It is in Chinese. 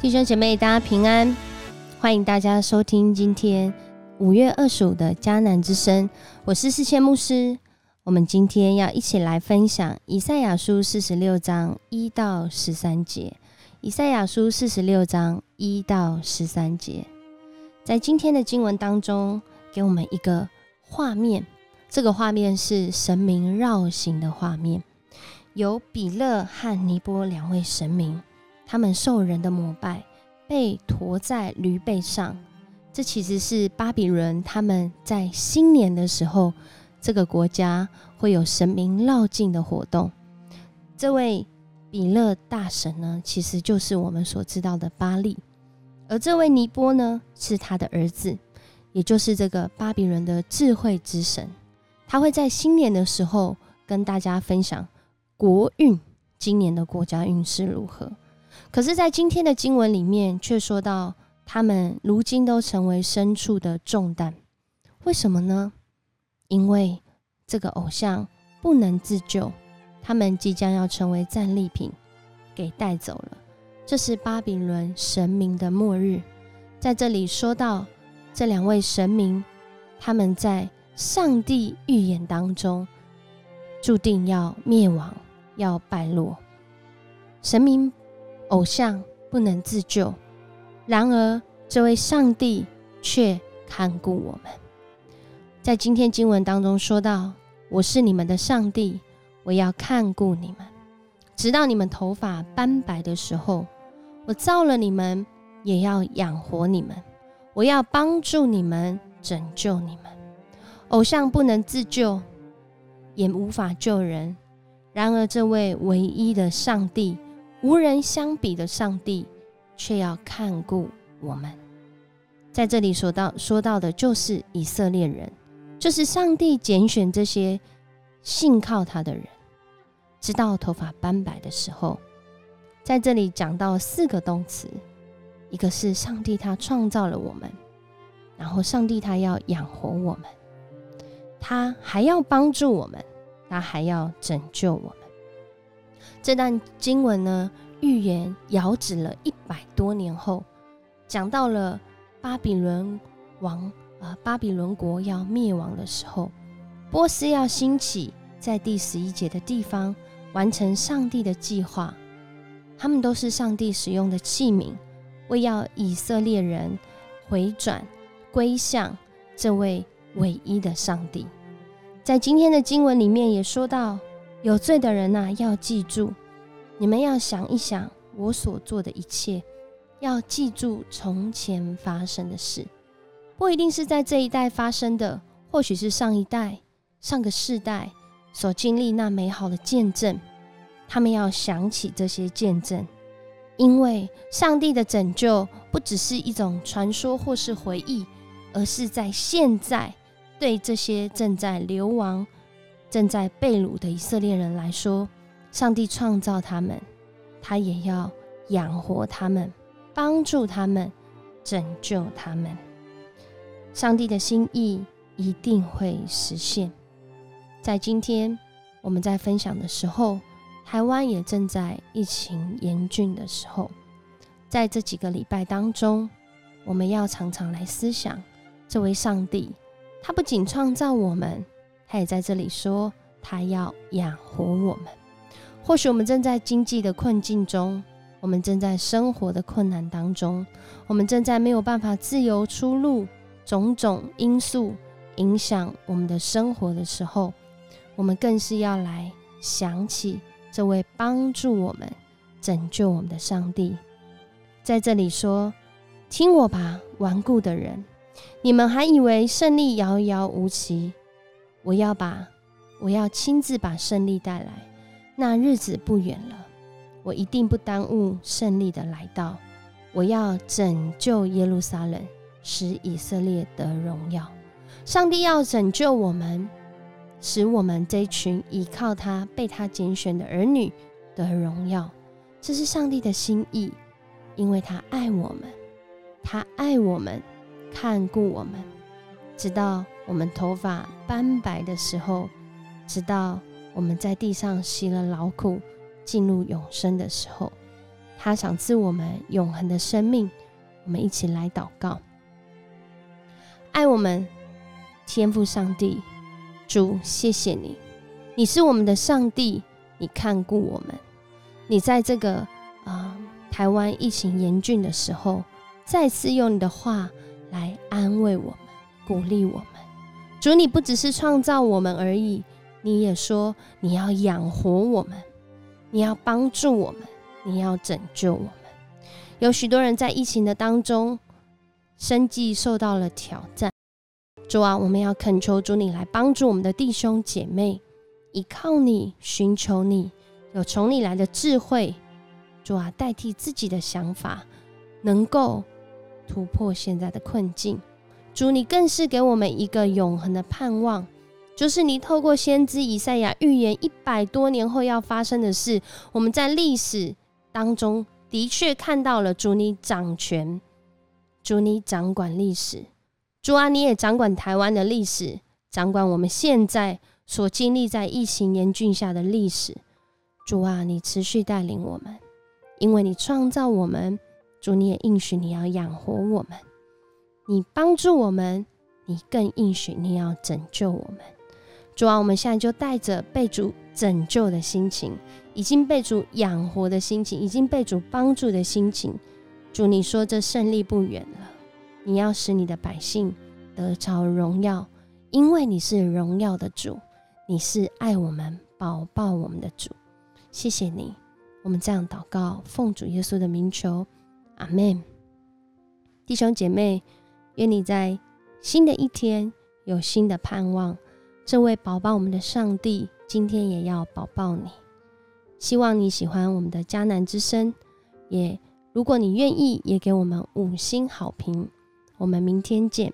弟兄姐妹，大家平安！欢迎大家收听今天五月二十五的迦南之声，我是世谦牧师。我们今天要一起来分享以赛亚书四十六章一到十三节。以赛亚书四十六章一到十三节，在今天的经文当中，给我们一个画面。这个画面是神明绕行的画面，有比勒和尼波两位神明。他们受人的膜拜，被驮在驴背上。这其实是巴比伦他们在新年的时候，这个国家会有神明绕境的活动。这位比勒大神呢，其实就是我们所知道的巴利，而这位尼波呢，是他的儿子，也就是这个巴比伦的智慧之神。他会在新年的时候跟大家分享国运，今年的国家运势如何。可是，在今天的经文里面，却说到他们如今都成为牲畜的重担。为什么呢？因为这个偶像不能自救，他们即将要成为战利品，给带走了。这是巴比伦神明的末日。在这里说到这两位神明，他们在上帝预言当中注定要灭亡，要败落。神明。偶像不能自救，然而这位上帝却看顾我们。在今天经文当中说到：“我是你们的上帝，我要看顾你们，直到你们头发斑白的时候。我造了你们，也要养活你们，我要帮助你们，拯救你们。偶像不能自救，也无法救人。然而这位唯一的上帝。”无人相比的上帝，却要看顾我们。在这里说到说到的，就是以色列人，就是上帝拣选这些信靠他的人，直到头发斑白的时候。在这里讲到四个动词，一个是上帝他创造了我们，然后上帝他要养活我们，他还要帮助我们，他还要拯救我们。这段经文呢，预言遥指了一百多年后，讲到了巴比伦王啊，巴比伦国要灭亡的时候，波斯要兴起，在第十一节的地方完成上帝的计划。他们都是上帝使用的器皿，为要以色列人回转归向这位唯一的上帝。在今天的经文里面也说到。有罪的人呐，要记住，你们要想一想我所做的一切，要记住从前发生的事，不一定是在这一代发生的，或许是上一代、上个世代所经历那美好的见证。他们要想起这些见证，因为上帝的拯救不只是一种传说或是回忆，而是在现在对这些正在流亡。正在被掳的以色列人来说，上帝创造他们，他也要养活他们，帮助他们，拯救他们。上帝的心意一定会实现。在今天我们在分享的时候，台湾也正在疫情严峻的时候，在这几个礼拜当中，我们要常常来思想这位上帝，他不仅创造我们。他也在这里说，他要养活我们。或许我们正在经济的困境中，我们正在生活的困难当中，我们正在没有办法自由出入，种种因素影响我们的生活的时候，我们更是要来想起这位帮助我们、拯救我们的上帝。在这里说：“听我吧，顽固的人，你们还以为胜利遥遥无期？”我要把，我要亲自把胜利带来，那日子不远了。我一定不耽误胜利的来到。我要拯救耶路撒冷，使以色列得荣耀。上帝要拯救我们，使我们这群依靠他、被他拣选的儿女得荣耀。这是上帝的心意，因为他爱我们，他爱我们，看顾我们。直到我们头发斑白的时候，直到我们在地上吸了劳苦，进入永生的时候，他赏赐我们永恒的生命。我们一起来祷告，爱我们天父上帝，主，谢谢你，你是我们的上帝，你看顾我们，你在这个啊台湾疫情严峻的时候，再次用你的话来安慰我们，鼓励我们。主，你不只是创造我们而已，你也说你要养活我们，你要帮助我们，你要拯救我们。有许多人在疫情的当中，生计受到了挑战。主啊，我们要恳求主你来帮助我们的弟兄姐妹，依靠你，寻求你，有从你来的智慧。主啊，代替自己的想法，能够突破现在的困境。主，你更是给我们一个永恒的盼望，就是你透过先知以赛亚预言一百多年后要发生的事。我们在历史当中。的确看到了主你掌权，主你掌管历史，主啊你也掌管台湾的历史，掌管我们现在所经历在疫情严峻下的历史。主啊你持续带领我们，因为你创造我们，主你也应许你要养活我们，你帮助我们，你更应许你要拯救我们。主啊，我们现在就带着被主拯救的心情。已经被主养活的心情，已经被主帮助的心情，主，你说这胜利不远了。你要使你的百姓得着荣耀，因为你是荣耀的主，你是爱我们、保抱我们的主。谢谢你，我们这样祷告，奉主耶稣的名求，阿门。弟兄姐妹，愿你在新的一天有新的盼望。这位宝宝我们的上帝，今天也要保抱你。希望你喜欢我们的迦南之声，也如果你愿意，也给我们五星好评。我们明天见。